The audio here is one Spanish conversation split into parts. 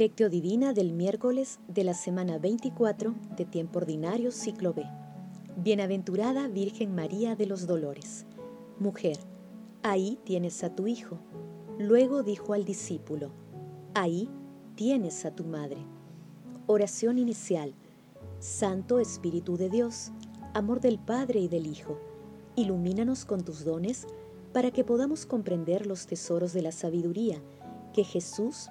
Lectio Divina del miércoles de la semana 24 de tiempo ordinario ciclo B. Bienaventurada Virgen María de los Dolores. Mujer, ahí tienes a tu hijo. Luego dijo al discípulo, ahí tienes a tu madre. Oración inicial. Santo Espíritu de Dios, amor del Padre y del Hijo, ilumínanos con tus dones para que podamos comprender los tesoros de la sabiduría que Jesús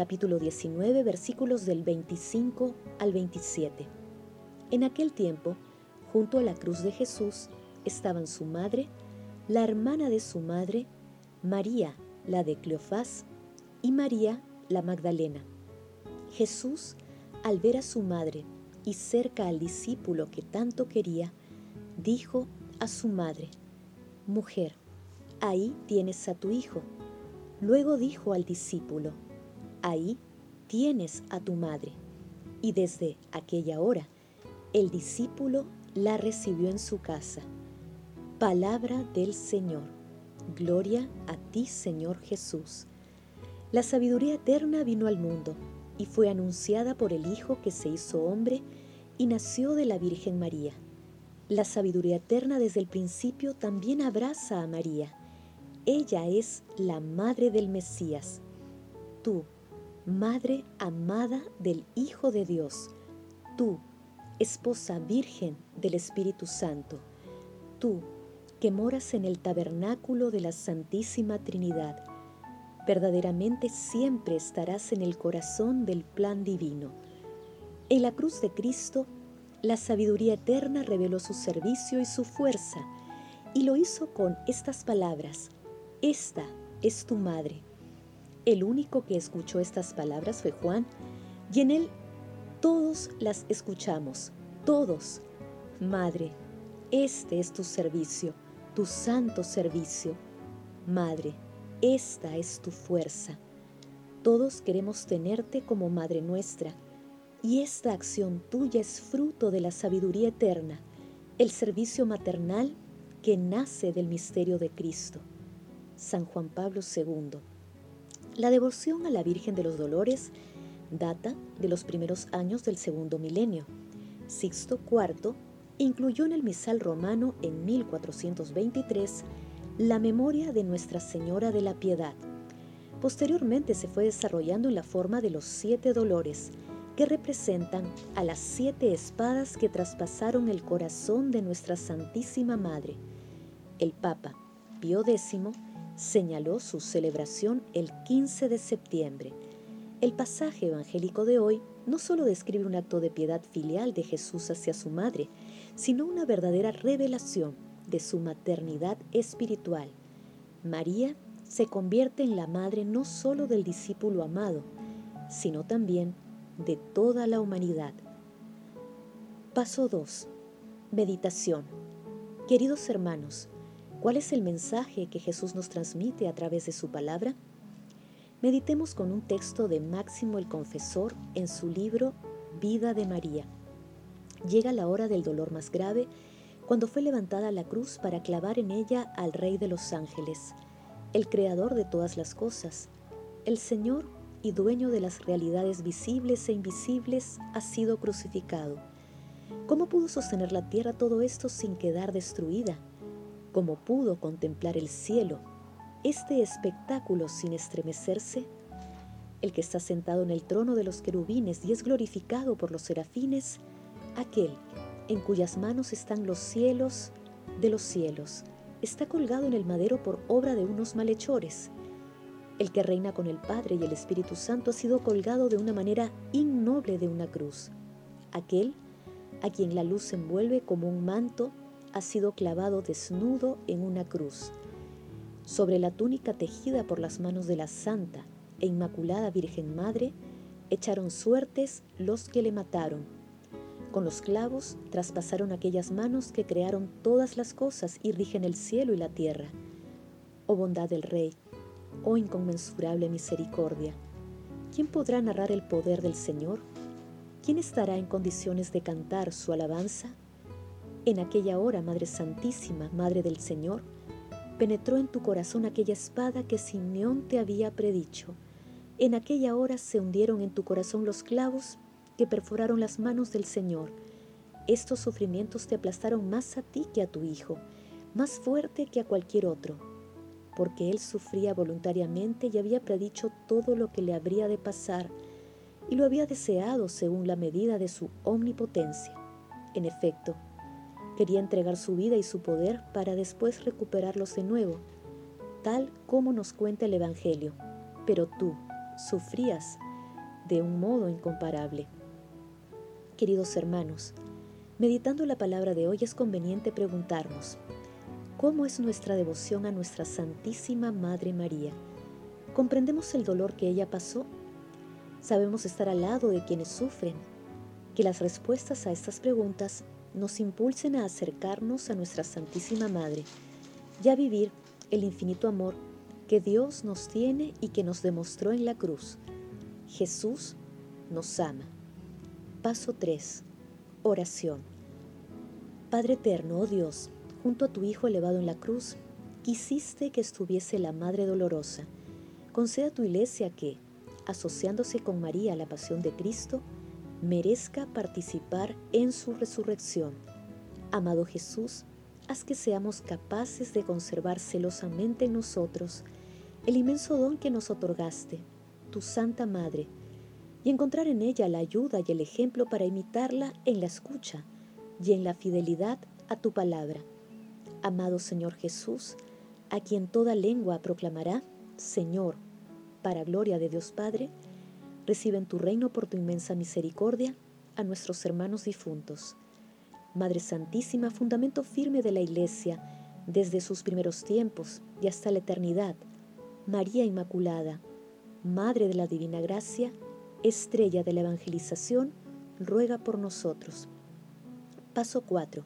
capítulo 19, versículos del 25 al 27. En aquel tiempo, junto a la cruz de Jesús, estaban su madre, la hermana de su madre, María, la de Cleofás, y María, la Magdalena. Jesús, al ver a su madre y cerca al discípulo que tanto quería, dijo a su madre, Mujer, ahí tienes a tu hijo. Luego dijo al discípulo, ahí tienes a tu madre. Y desde aquella hora, el discípulo la recibió en su casa. Palabra del Señor. Gloria a ti, Señor Jesús. La sabiduría eterna vino al mundo y fue anunciada por el Hijo que se hizo hombre y nació de la Virgen María. La sabiduría eterna desde el principio también abraza a María. Ella es la madre del Mesías. Tú, Madre amada del Hijo de Dios, tú, esposa virgen del Espíritu Santo, tú que moras en el tabernáculo de la Santísima Trinidad, verdaderamente siempre estarás en el corazón del plan divino. En la cruz de Cristo, la sabiduría eterna reveló su servicio y su fuerza, y lo hizo con estas palabras, Esta es tu madre. El único que escuchó estas palabras fue Juan, y en él todos las escuchamos, todos. Madre, este es tu servicio, tu santo servicio. Madre, esta es tu fuerza. Todos queremos tenerte como Madre nuestra, y esta acción tuya es fruto de la sabiduría eterna, el servicio maternal que nace del misterio de Cristo. San Juan Pablo II. La devoción a la Virgen de los Dolores data de los primeros años del segundo milenio. Sixto IV incluyó en el misal romano en 1423 la memoria de Nuestra Señora de la Piedad. Posteriormente se fue desarrollando en la forma de los siete dolores, que representan a las siete espadas que traspasaron el corazón de nuestra Santísima Madre. El Papa Pío X señaló su celebración el 15 de septiembre. El pasaje evangélico de hoy no solo describe un acto de piedad filial de Jesús hacia su madre, sino una verdadera revelación de su maternidad espiritual. María se convierte en la madre no solo del discípulo amado, sino también de toda la humanidad. Paso 2. Meditación. Queridos hermanos, ¿Cuál es el mensaje que Jesús nos transmite a través de su palabra? Meditemos con un texto de Máximo el Confesor en su libro Vida de María. Llega la hora del dolor más grave cuando fue levantada la cruz para clavar en ella al Rey de los ángeles, el Creador de todas las cosas, el Señor y dueño de las realidades visibles e invisibles, ha sido crucificado. ¿Cómo pudo sostener la tierra todo esto sin quedar destruida? Como pudo contemplar el cielo, este espectáculo sin estremecerse, el que está sentado en el trono de los querubines y es glorificado por los serafines, aquel en cuyas manos están los cielos de los cielos, está colgado en el madero por obra de unos malhechores. El que reina con el Padre y el Espíritu Santo ha sido colgado de una manera innoble de una cruz. Aquel a quien la luz envuelve como un manto ha sido clavado desnudo en una cruz. Sobre la túnica tejida por las manos de la Santa e Inmaculada Virgen Madre, Echaron suertes los que le mataron. Con los clavos traspasaron aquellas manos que crearon todas las cosas y rigen el cielo y la tierra. Oh bondad del Rey, oh inconmensurable misericordia, ¿quién podrá narrar el poder del Señor? ¿Quién estará en condiciones de cantar su alabanza? En aquella hora, Madre Santísima, Madre del Señor, penetró en tu corazón aquella espada que Simeón te había predicho. En aquella hora se hundieron en tu corazón los clavos que perforaron las manos del Señor. Estos sufrimientos te aplastaron más a ti que a tu Hijo, más fuerte que a cualquier otro, porque Él sufría voluntariamente y había predicho todo lo que le habría de pasar, y lo había deseado según la medida de su omnipotencia. En efecto, quería entregar su vida y su poder para después recuperarlos de nuevo, tal como nos cuenta el Evangelio. Pero tú sufrías de un modo incomparable. Queridos hermanos, meditando la palabra de hoy es conveniente preguntarnos, ¿cómo es nuestra devoción a nuestra Santísima Madre María? ¿Comprendemos el dolor que ella pasó? ¿Sabemos estar al lado de quienes sufren? Que las respuestas a estas preguntas nos impulsen a acercarnos a nuestra Santísima Madre y a vivir el infinito amor que Dios nos tiene y que nos demostró en la cruz. Jesús nos ama. Paso 3. Oración. Padre eterno, oh Dios, junto a tu Hijo elevado en la cruz, quisiste que estuviese la Madre Dolorosa. Conceda a tu iglesia que, asociándose con María la pasión de Cristo, merezca participar en su resurrección. Amado Jesús, haz que seamos capaces de conservar celosamente en nosotros el inmenso don que nos otorgaste, tu Santa Madre, y encontrar en ella la ayuda y el ejemplo para imitarla en la escucha y en la fidelidad a tu palabra. Amado Señor Jesús, a quien toda lengua proclamará, Señor, para gloria de Dios Padre, Recibe en tu reino por tu inmensa misericordia a nuestros hermanos difuntos. Madre Santísima, fundamento firme de la Iglesia, desde sus primeros tiempos y hasta la eternidad. María Inmaculada, Madre de la Divina Gracia, estrella de la evangelización, ruega por nosotros. Paso 4.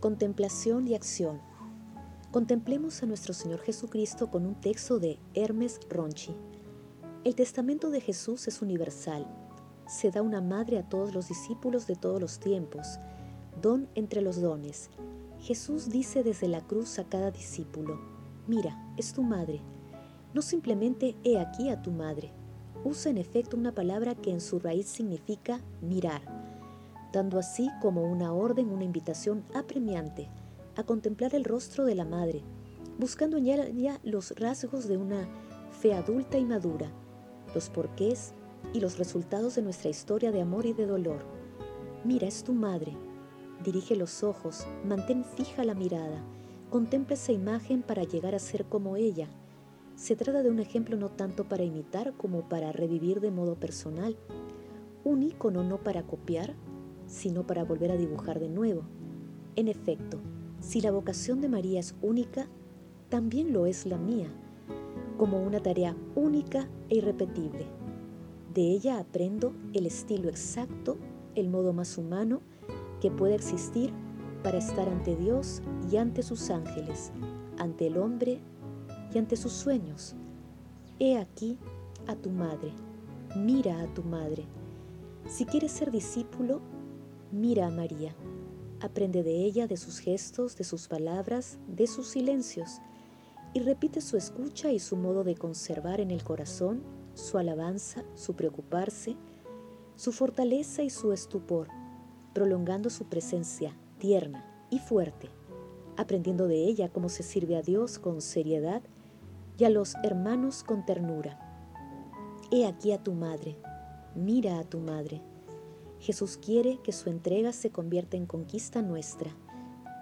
Contemplación y acción. Contemplemos a nuestro Señor Jesucristo con un texto de Hermes Ronchi. El testamento de Jesús es universal. Se da una madre a todos los discípulos de todos los tiempos, don entre los dones. Jesús dice desde la cruz a cada discípulo, mira, es tu madre. No simplemente he aquí a tu madre. Usa en efecto una palabra que en su raíz significa mirar, dando así como una orden, una invitación apremiante a contemplar el rostro de la madre, buscando en ella los rasgos de una fe adulta y madura los porqués y los resultados de nuestra historia de amor y de dolor. Mira, es tu madre. Dirige los ojos, mantén fija la mirada, contempla esa imagen para llegar a ser como ella. Se trata de un ejemplo no tanto para imitar como para revivir de modo personal. Un ícono no para copiar, sino para volver a dibujar de nuevo. En efecto, si la vocación de María es única, también lo es la mía como una tarea única e irrepetible. De ella aprendo el estilo exacto, el modo más humano que puede existir para estar ante Dios y ante sus ángeles, ante el hombre y ante sus sueños. He aquí a tu madre, mira a tu madre. Si quieres ser discípulo, mira a María. Aprende de ella, de sus gestos, de sus palabras, de sus silencios y repite su escucha y su modo de conservar en el corazón su alabanza, su preocuparse, su fortaleza y su estupor, prolongando su presencia tierna y fuerte, aprendiendo de ella cómo se sirve a Dios con seriedad y a los hermanos con ternura. He aquí a tu madre, mira a tu madre. Jesús quiere que su entrega se convierta en conquista nuestra,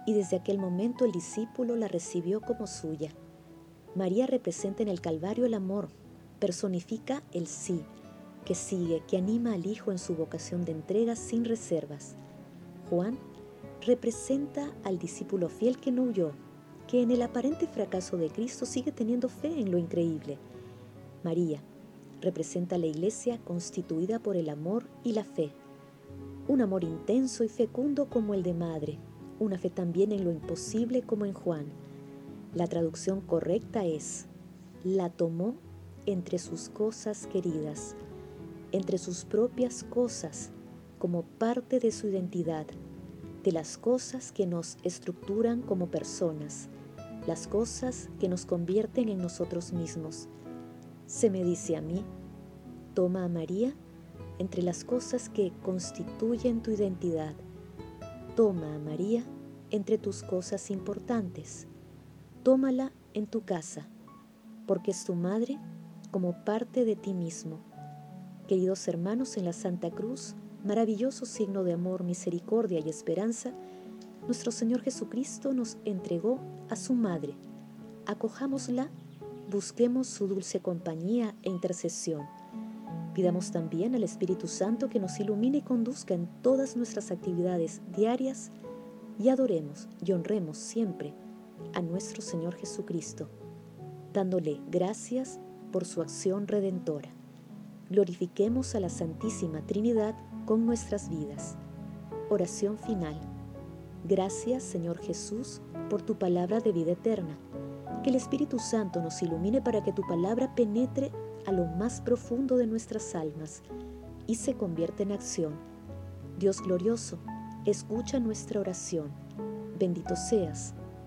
y desde aquel momento el discípulo la recibió como suya. María representa en el Calvario el amor, personifica el sí, que sigue, que anima al Hijo en su vocación de entrega sin reservas. Juan representa al discípulo fiel que no huyó, que en el aparente fracaso de Cristo sigue teniendo fe en lo increíble. María representa la iglesia constituida por el amor y la fe. Un amor intenso y fecundo como el de madre, una fe también en lo imposible como en Juan. La traducción correcta es, la tomó entre sus cosas queridas, entre sus propias cosas, como parte de su identidad, de las cosas que nos estructuran como personas, las cosas que nos convierten en nosotros mismos. Se me dice a mí, toma a María entre las cosas que constituyen tu identidad. Toma a María entre tus cosas importantes. Tómala en tu casa, porque es tu madre como parte de ti mismo. Queridos hermanos en la Santa Cruz, maravilloso signo de amor, misericordia y esperanza, nuestro Señor Jesucristo nos entregó a su Madre. Acojámosla, busquemos su dulce compañía e intercesión. Pidamos también al Espíritu Santo que nos ilumine y conduzca en todas nuestras actividades diarias y adoremos y honremos siempre a nuestro Señor Jesucristo, dándole gracias por su acción redentora. Glorifiquemos a la Santísima Trinidad con nuestras vidas. Oración final. Gracias Señor Jesús por tu palabra de vida eterna. Que el Espíritu Santo nos ilumine para que tu palabra penetre a lo más profundo de nuestras almas y se convierta en acción. Dios glorioso, escucha nuestra oración. Bendito seas